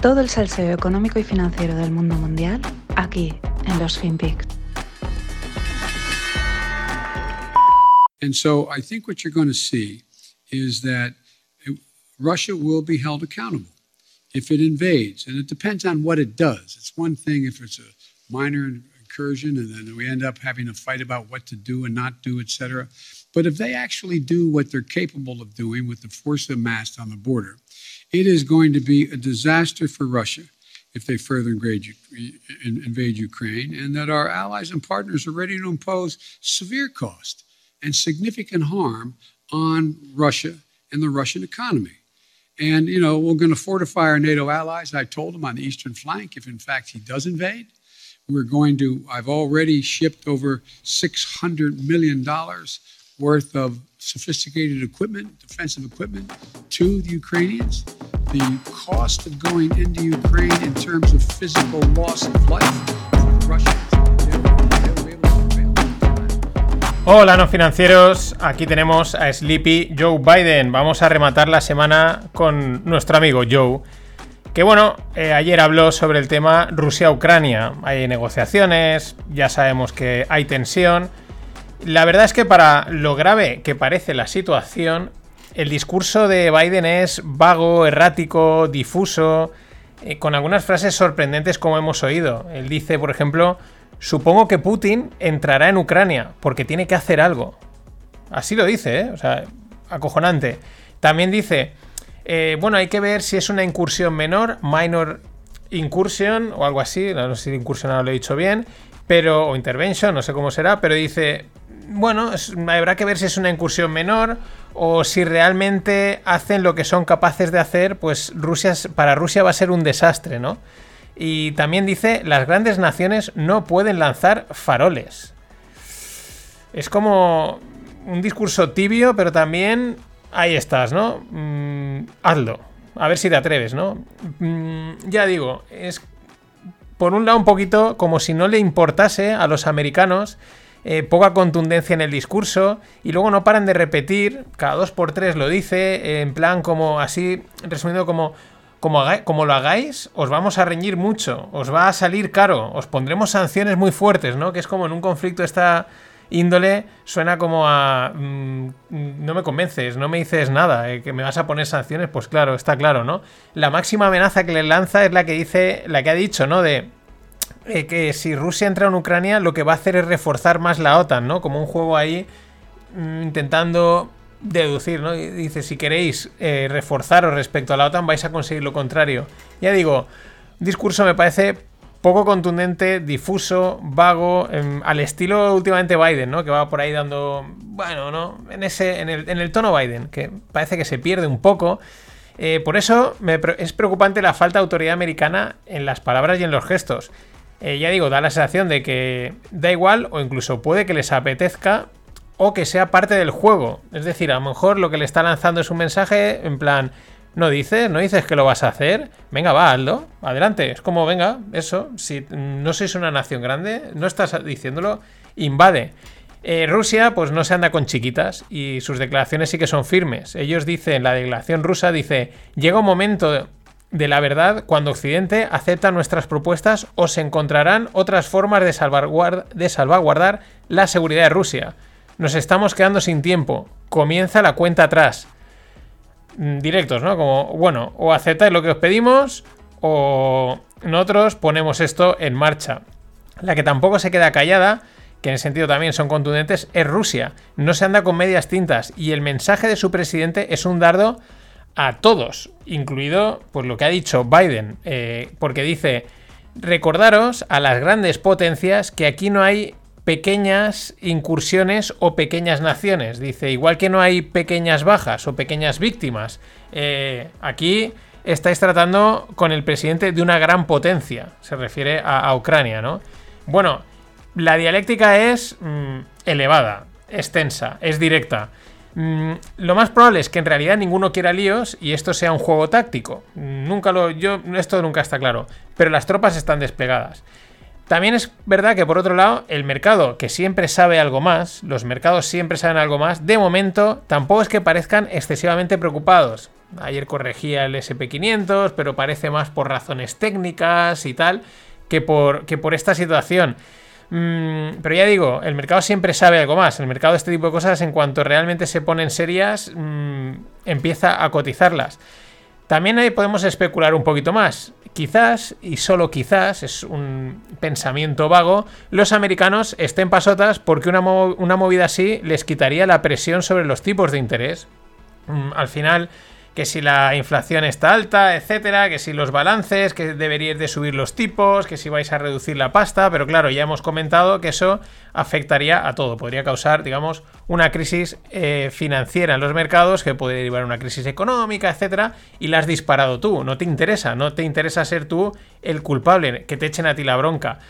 Todo el salseo económico y financiero del mundo mundial aquí en los FinPix. And so I think what you're going to see is that Russia will be held accountable if it invades. And it depends on what it does. It's one thing if it's a minor incursion and then we end up having a fight about what to do and not do, et cetera. But if they actually do what they're capable of doing with the force amassed on the border, it is going to be a disaster for Russia if they further invade, Ukraine, and that our allies and partners are ready to impose severe cost and significant harm on Russia and the Russian economy. And, you know, we're going to fortify our NATO allies. I told him on the eastern flank, if in fact he does invade, we're going to, I've already shipped over $600 million worth of sophisticated equipment, defensive equipment, to the Ukrainians. The cost of going into Ukraine in terms of physical loss of life for the Russians. Hola, no financieros. Aquí tenemos a Sleepy Joe Biden. Vamos a rematar la semana con nuestro amigo Joe. Que bueno, eh, ayer habló sobre el tema Rusia-Ucrania. Hay negociaciones, ya sabemos que hay tensión. La verdad es que para lo grave que parece la situación, el discurso de Biden es vago, errático, difuso, eh, con algunas frases sorprendentes como hemos oído. Él dice, por ejemplo, Supongo que Putin entrará en Ucrania porque tiene que hacer algo. Así lo dice, ¿eh? O sea, acojonante. También dice, eh, bueno, hay que ver si es una incursión menor, minor incursion o algo así, no sé si incursión lo he dicho bien, pero, o intervention, no sé cómo será, pero dice, bueno, habrá que ver si es una incursión menor o si realmente hacen lo que son capaces de hacer, pues Rusia, para Rusia va a ser un desastre, ¿no? Y también dice, las grandes naciones no pueden lanzar faroles. Es como un discurso tibio, pero también ahí estás, ¿no? Mm, hazlo. A ver si te atreves, ¿no? Mm, ya digo, es por un lado un poquito como si no le importase a los americanos eh, poca contundencia en el discurso y luego no paran de repetir, cada dos por tres lo dice, en plan como así, resumiendo como, como, lo hagáis, os vamos a reñir mucho, os va a salir caro, os pondremos sanciones muy fuertes, ¿no? Que es como en un conflicto esta índole suena como a... Mm, no me convences, no me dices nada, eh, que me vas a poner sanciones, pues claro, está claro, ¿no? La máxima amenaza que le lanza es la que dice, la que ha dicho, ¿no? De eh, que si Rusia entra en Ucrania, lo que va a hacer es reforzar más la OTAN, ¿no? Como un juego ahí mm, intentando deducir, ¿no? dice, si queréis eh, reforzaros respecto a la OTAN, vais a conseguir lo contrario. Ya digo, discurso me parece poco contundente, difuso, vago, em, al estilo últimamente Biden, ¿no? Que va por ahí dando, bueno, ¿no? En, ese, en, el, tono Biden, que parece que se pierde un poco. Eh, por eso es preocupante la falta de autoridad americana en las palabras y en los gestos. Eh, ya digo, da la sensación de que da igual o incluso puede que les apetezca o que sea parte del juego. Es decir, a lo mejor lo que le está lanzando es un mensaje en plan, no dices, no dices que lo vas a hacer, venga, va, hazlo, adelante. Es como, venga, eso, si no sois una nación grande, no estás diciéndolo, invade. Eh, Rusia, pues no se anda con chiquitas y sus declaraciones sí que son firmes. Ellos dicen, la declaración rusa dice, llega un momento de la verdad cuando Occidente acepta nuestras propuestas o se encontrarán otras formas de, salvaguardar la seguridad de Rusia. Nos estamos quedando sin tiempo. Comienza la cuenta atrás. Mm, directos, ¿no? Como, bueno, o aceptáis lo que os pedimos o nosotros ponemos esto en marcha. La que tampoco se queda callada, que en el sentido también son contundentes, es Rusia. No se anda con medias tintas y el mensaje de su presidente es un dardo a todos, incluido pues lo que ha dicho Biden, eh, porque dice, recordaros a las grandes potencias que aquí no hay pequeñas incursiones o pequeñas naciones. Dice, igual que no hay pequeñas bajas o pequeñas víctimas, eh, aquí estáis tratando con el presidente de una gran potencia. Se refiere a, Ucrania, ¿no? Bueno, la dialéctica es mm, elevada, extensa, es directa. Mm, lo más probable es que en realidad ninguno quiera líos y esto sea un juego táctico. Nunca lo. Yo. Esto nunca está claro. Pero las tropas están desplegadas. También es verdad que por otro lado, el mercado, que siempre sabe algo más, los mercados siempre saben algo más, de momento tampoco es que parezcan excesivamente preocupados. Ayer corregía el SP500, pero parece más por razones técnicas y tal que por, que por esta situación. Mm, pero ya digo, el mercado siempre sabe algo más. El mercado de este tipo de cosas, en cuanto realmente se ponen serias, mm, empieza a cotizarlas. También ahí podemos especular un poquito más. Quizás, y solo quizás, es un pensamiento vago, los americanos estén pasotas porque una, una movida así les quitaría la presión sobre los tipos de interés. Mm, al final, que si la inflación está alta, etcétera, que si los balances, que deberíais de subir los tipos, que si vais a reducir la pasta, pero claro, ya hemos comentado que eso afectaría a todo, podría causar, digamos, una crisis eh, financiera en los mercados que puede derivar una crisis económica, etcétera, y la has disparado tú, no te interesa, no te interesa ser tú el culpable, que te echen a ti la bronca.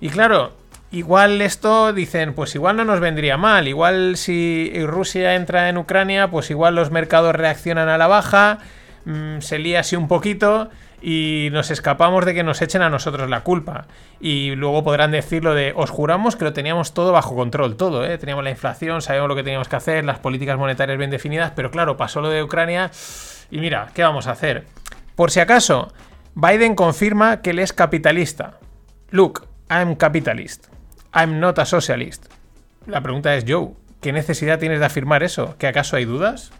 Y claro, Igual esto dicen, pues igual no nos vendría mal, igual si Rusia entra en Ucrania, pues igual los mercados reaccionan a la baja, mm, se lía así un poquito y nos escapamos de que nos echen a nosotros la culpa. Y luego podrán decir lo de, os juramos que lo teníamos todo bajo control, todo, ¿eh? teníamos la inflación, sabíamos lo que teníamos que hacer, las políticas monetarias bien definidas, pero claro, pasó lo de Ucrania y mira, ¿qué vamos a hacer? Por si acaso, Biden confirma que él es capitalista. Look, I'm capitalist. I'm not a socialist. La pregunta es, Joe, ¿qué necesidad tienes de afirmar eso? ¿Que acaso hay dudas?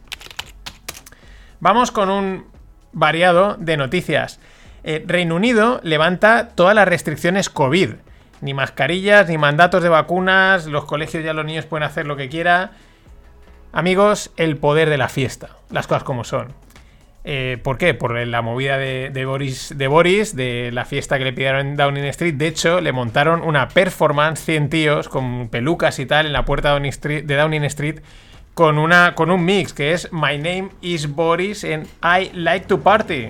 Vamos con un variado de noticias. Eh, Reino Unido levanta todas las restricciones COVID. Ni mascarillas, ni mandatos de vacunas, los colegios ya los niños pueden hacer lo que quieran. Amigos, el poder de la fiesta. Las cosas como son. Eh, ¿Por qué? Por la movida de, Boris, de Boris, de la fiesta que le pidieron en Downing Street. De hecho, le montaron una performance 100 tíos con pelucas y tal en la puerta de Downing Street, con, una, con un mix que es My name is Boris and I like to party.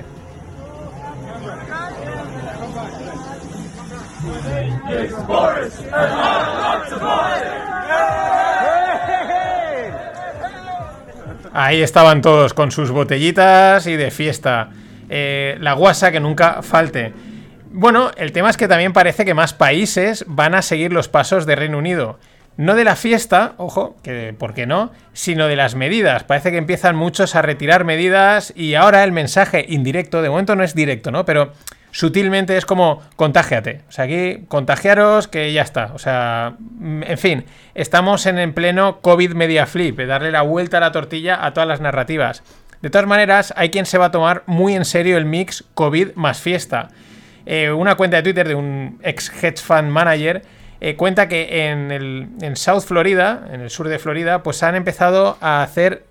Ahí estaban todos con sus botellitas y de fiesta. Eh, la guasa que nunca falte. Bueno, el tema es que también parece que más países van a seguir los pasos de Reino Unido. No de la fiesta, ojo, que por qué no, sino de las medidas. Parece que empiezan muchos a retirar medidas y ahora el mensaje indirecto, de momento no es directo, ¿no? Pero sutilmente es como contágiate. O sea, aquí contagiaros que ya está. O sea, mm, en fin, estamos en el pleno COVID media flip, darle la vuelta a la tortilla a todas las narrativas. De todas maneras, hay quien se va a tomar muy en serio el mix COVID más fiesta. Eh, una cuenta de Twitter de un ex hedge fund manager eh, cuenta que en, el, en South Florida, en el sur de Florida, pues han empezado a hacer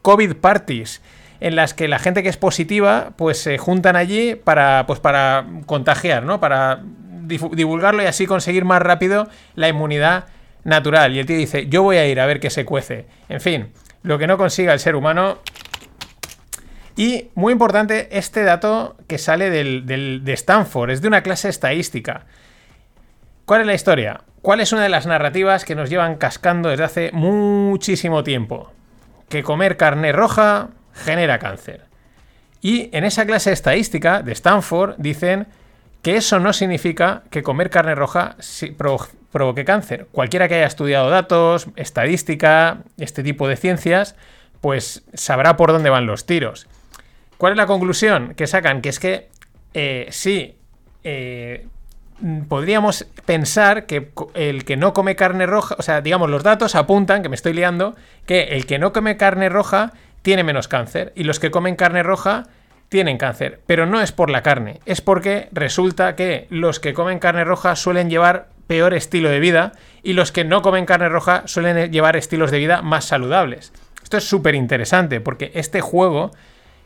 COVID parties en las que la gente que es positiva pues se juntan allí para, pues, para contagiar, ¿no? Para divulgarlo y así conseguir más rápido la inmunidad natural. Y el tío dice, yo voy a ir a ver qué se cuece. En fin, lo que no consiga el ser humano. Y muy importante, este dato que sale de Stanford, es de una clase estadística. ¿Cuál es la historia? ¿Cuál es una de las narrativas que nos llevan cascando desde hace muchísimo tiempo? Que comer carne roja genera cáncer. Y en esa clase estadística de Stanford dicen que eso no significa que comer carne roja provoque cáncer. Cualquiera que haya estudiado datos, estadística, este tipo de ciencias, pues sabrá por dónde van los tiros. ¿Cuál es la conclusión que sacan? Que es que eh, sí, eh, podríamos pensar que el que no come carne roja, o sea, digamos, los datos apuntan, que me estoy liando, que el que no come carne roja tiene menos cáncer y los que comen carne roja tienen cáncer. Pero no es por la carne, es porque resulta que los que comen carne roja suelen llevar peor estilo de vida y los que no comen carne roja suelen llevar estilos de vida más saludables. Esto es súper interesante porque este juego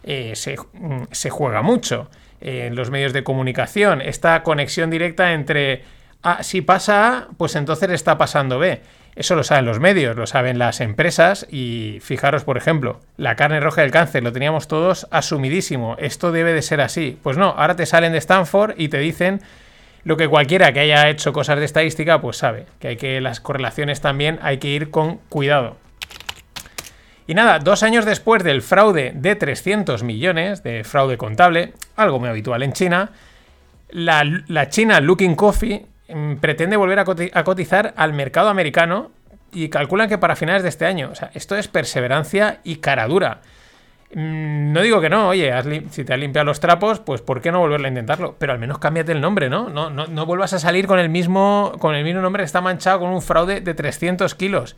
eh, mm, se, juega mucho en los medios de comunicación. Esta conexión directa entre ah, si pasa A, pues entonces está pasando B. Eso lo saben los medios, lo saben las empresas y fijaros, por ejemplo, la carne roja del cáncer, lo teníamos todos asumidísimo, esto debe de ser así. Pues no, ahora te salen de Stanford y te dicen lo que cualquiera que haya hecho cosas de estadística, pues sabe, que hay que las correlaciones también hay que ir con cuidado. Y nada, dos años después del fraude de 300 millones, de fraude contable, algo muy habitual en China, la, la China Looking Coffee pretende volver a cotizar al mercado americano y calculan que para finales de este año. O sea, esto es perseverancia y cara dura. Mm, no digo que no, oye, si te has limpiado los trapos, pues ¿por qué no volverlo a intentarlo? Pero al menos cámbiate el nombre, ¿no? No, no, no vuelvas a salir con el, mismo, con el mismo nombre que está manchado con un fraude de 300 kilos.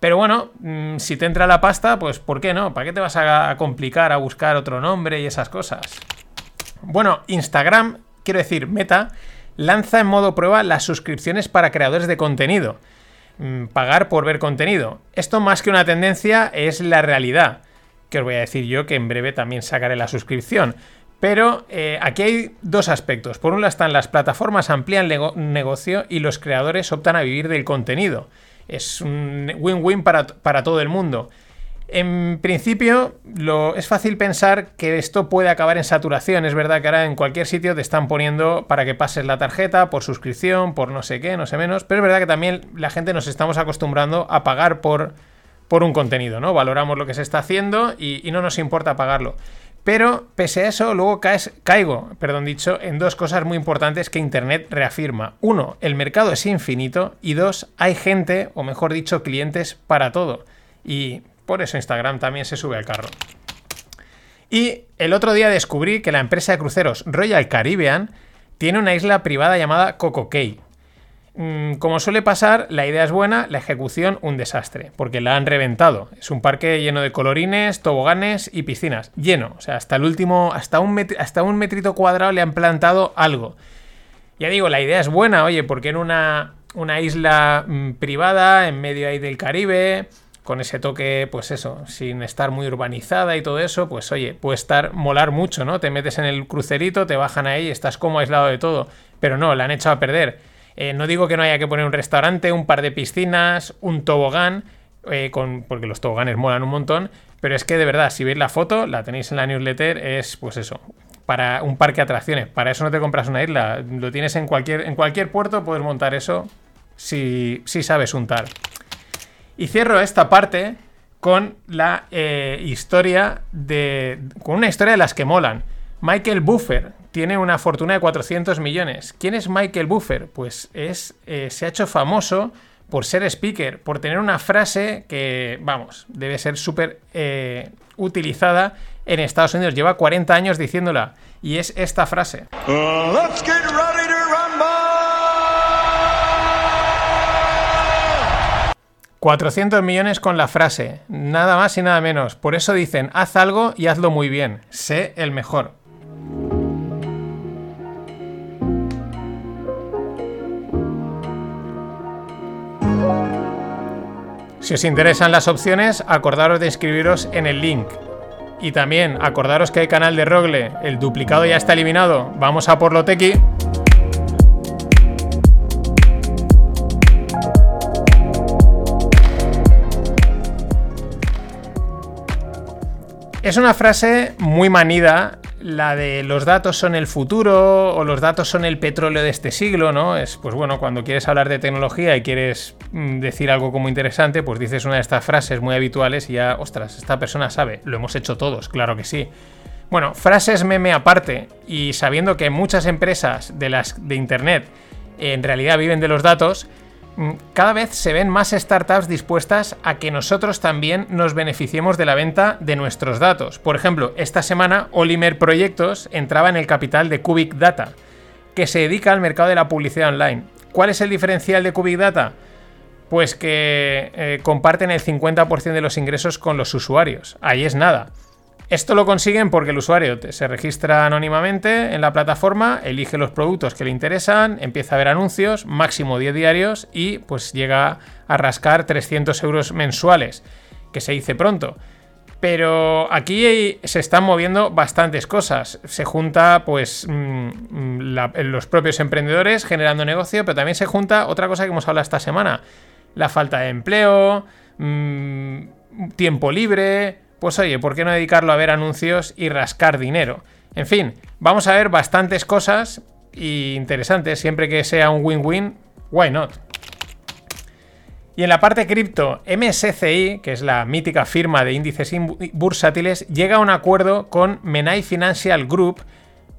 Pero bueno, mm, si te entra la pasta, pues ¿por qué no? ¿Para qué te vas a complicar a buscar otro nombre y esas cosas? Bueno, Instagram, quiero decir, Meta, lanza en modo prueba las suscripciones para creadores de contenido. Mm, pagar por ver contenido. Esto más que una tendencia es la realidad. Que os voy a decir yo que en breve también sacaré la suscripción. Pero eh, aquí hay dos aspectos. Por un lado están las plataformas amplían el negocio y los creadores optan a vivir del contenido es un win-win para, todo el mundo. En principio, es fácil pensar que esto puede acabar en saturación. Es verdad que ahora en cualquier sitio te están poniendo para que pases la tarjeta por suscripción, por no sé qué, no sé menos. Pero es verdad que también la gente nos estamos acostumbrando a pagar por, por un contenido, ¿no? Valoramos lo que se está haciendo y, y no nos importa pagarlo. Pero pese a eso, luego caigo, perdón dicho, en dos cosas muy importantes que Internet reafirma. Uno, el mercado es infinito y dos, hay gente, o mejor dicho, clientes para todo. Y por eso Instagram también se sube al carro. Y el otro día descubrí que la empresa de cruceros Royal Caribbean tiene una isla privada llamada Coco Cay. Mm, como suele pasar, la idea es buena, la ejecución un desastre, porque la han reventado. Es un parque lleno de colorines, toboganes y piscinas. Lleno. O sea, hasta el último, hasta un, hasta un metrito cuadrado le han plantado algo. Ya digo, la idea es buena, oye, porque en una, una isla mm, privada, en medio ahí del Caribe, con ese toque, pues eso, sin estar muy urbanizada y todo eso, pues oye, puede estar molar mucho, ¿no? Te metes en el crucerito, te bajan ahí, estás como aislado de todo. Pero no, la han echado a perder. Eh, no digo que no haya que poner un restaurante, un par de piscinas, un tobogán, eh, con, porque los toboganes molan un montón, pero es que de verdad, si veis la foto, la tenéis en la newsletter, es pues eso, para un parque de atracciones. Para eso no te compras una isla, lo tienes en cualquier, en cualquier puerto, puedes montar eso si, si sabes untar. Y cierro esta parte con la eh, historia de. con una historia de las que molan. Michael Buffer tiene una fortuna de 400 millones. ¿Quién es Michael Buffer? Pues es, eh, se ha hecho famoso por ser speaker, por tener una frase que, vamos, debe ser súper eh, utilizada en Estados Unidos. Lleva 40 años diciéndola. Y es esta frase. Let's get 400 millones con la frase, nada más y nada menos. Por eso dicen, haz algo y hazlo muy bien. Sé el mejor. Si os interesan las opciones, acordaros de inscribiros en el link. Y también acordaros que hay canal de Rogle, el duplicado ya está eliminado. Vamos a por lo tequi. Es una frase muy manida la de los datos son el futuro o los datos son el petróleo de este siglo, ¿no? Es, pues bueno, cuando quieres hablar de tecnología y quieres mm, decir algo como interesante, pues dices una de estas frases muy habituales y ya, ostras, esta persona sabe, lo hemos hecho todos, claro que sí. Bueno, frases meme aparte y sabiendo que muchas empresas de las de internet en realidad viven de los datos, cada vez se ven más startups dispuestas a que nosotros también nos beneficiemos de la venta de nuestros datos. Por ejemplo, esta semana Olimer Proyectos entraba en el capital de Cubic Data, que se dedica al mercado de la publicidad online. ¿Cuál es el diferencial de Cubic Data? Pues que eh, comparten el 50% de los ingresos con los usuarios. Ahí es nada. Esto lo consiguen porque el usuario se registra anónimamente en la plataforma, elige los productos que le interesan, empieza a ver anuncios, máximo 10 diarios y pues llega a rascar 300 euros mensuales, que se dice pronto. Pero aquí se están moviendo bastantes cosas. Se junta, pues, mm, los propios emprendedores generando negocio, pero también se junta otra cosa que hemos hablado esta semana: la falta de empleo, mm, tiempo libre, pues oye, ¿por qué no dedicarlo a ver anuncios y rascar dinero? En fin, vamos a ver bastantes cosas interesantes, siempre que sea un win-win, why not? Y en la parte cripto, MSCI, que es la mítica firma de índices bursátiles, llega a un acuerdo con Menai Financial Group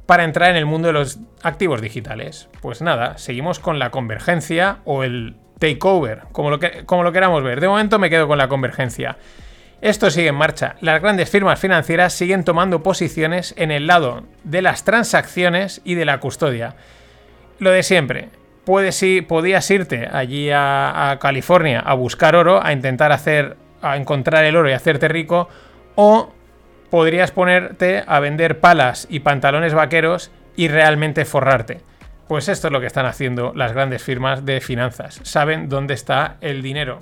para entrar en el mundo de los activos digitales. Pues nada, seguimos con la convergencia o el takeover, como lo, como lo queramos ver. De momento me quedo con la convergencia. Esto sigue en marcha. Las grandes firmas financieras siguen tomando posiciones en el lado de las transacciones y de la custodia. Lo de siempre. Puedes ir, podías irte allí a, a California a buscar oro, a intentar hacer, a encontrar el oro y hacerte rico, o podrías ponerte a vender palas y pantalones vaqueros y realmente forrarte. Pues esto es lo que están haciendo las grandes firmas de finanzas. Saben dónde está el dinero.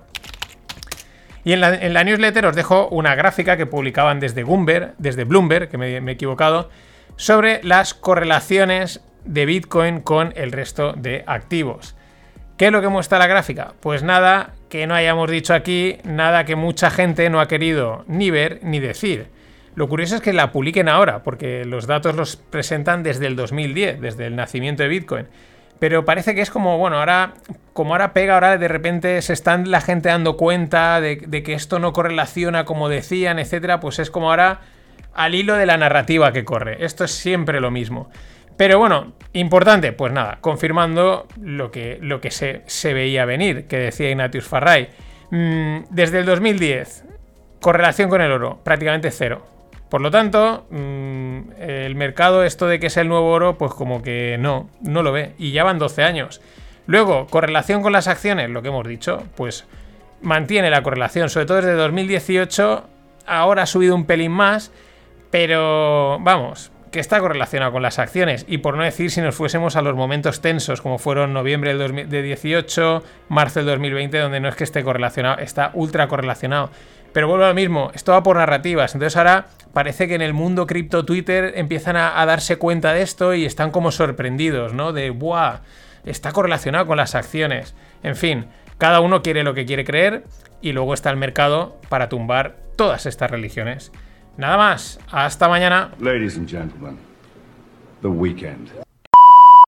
Y en la, newsletter os dejo una gráfica que publicaban desde Bloomberg, desde Bloomberg, que me, me he equivocado, sobre las correlaciones de Bitcoin con el resto de activos. ¿Qué es lo que muestra la gráfica? Pues nada que no hayamos dicho aquí, nada que mucha gente no ha querido ni ver ni decir. Lo curioso es que la publiquen ahora, porque los datos los presentan desde el 2010, desde el nacimiento de Bitcoin. Pero parece que es como, bueno, ahora, como ahora pega, ahora de repente se están la gente dando cuenta de, que esto no correlaciona como decían, etcétera, pues es como ahora al hilo de la narrativa que corre. Esto es siempre lo mismo. Pero bueno, importante, pues nada, confirmando lo que, lo que se, se veía venir, que decía Ignatius Farray. Mm, desde el 2010, correlación con el oro, prácticamente cero. Por lo tanto, mm, el mercado, esto de que es el nuevo oro, pues como que no, no lo ve. Y ya van 12 años. Luego, correlación con las acciones, lo que hemos dicho, pues mantiene la correlación, sobre todo desde 2018. Ahora ha subido un pelín más, pero vamos, que está correlacionado con las acciones. Y por no decir si nos fuésemos a los momentos tensos, como fueron noviembre del 2018, marzo del 2020, donde no es que esté correlacionado, está ultra correlacionado. Pero vuelvo a lo mismo, esto va por narrativas. Entonces ahora parece que en el mundo cripto Twitter empiezan a, darse cuenta de esto y están como sorprendidos, ¿no? De, ¡buah! Está correlacionado con las acciones. En fin, cada uno quiere lo que quiere creer y luego está el mercado para tumbar todas estas religiones. Nada más, hasta mañana.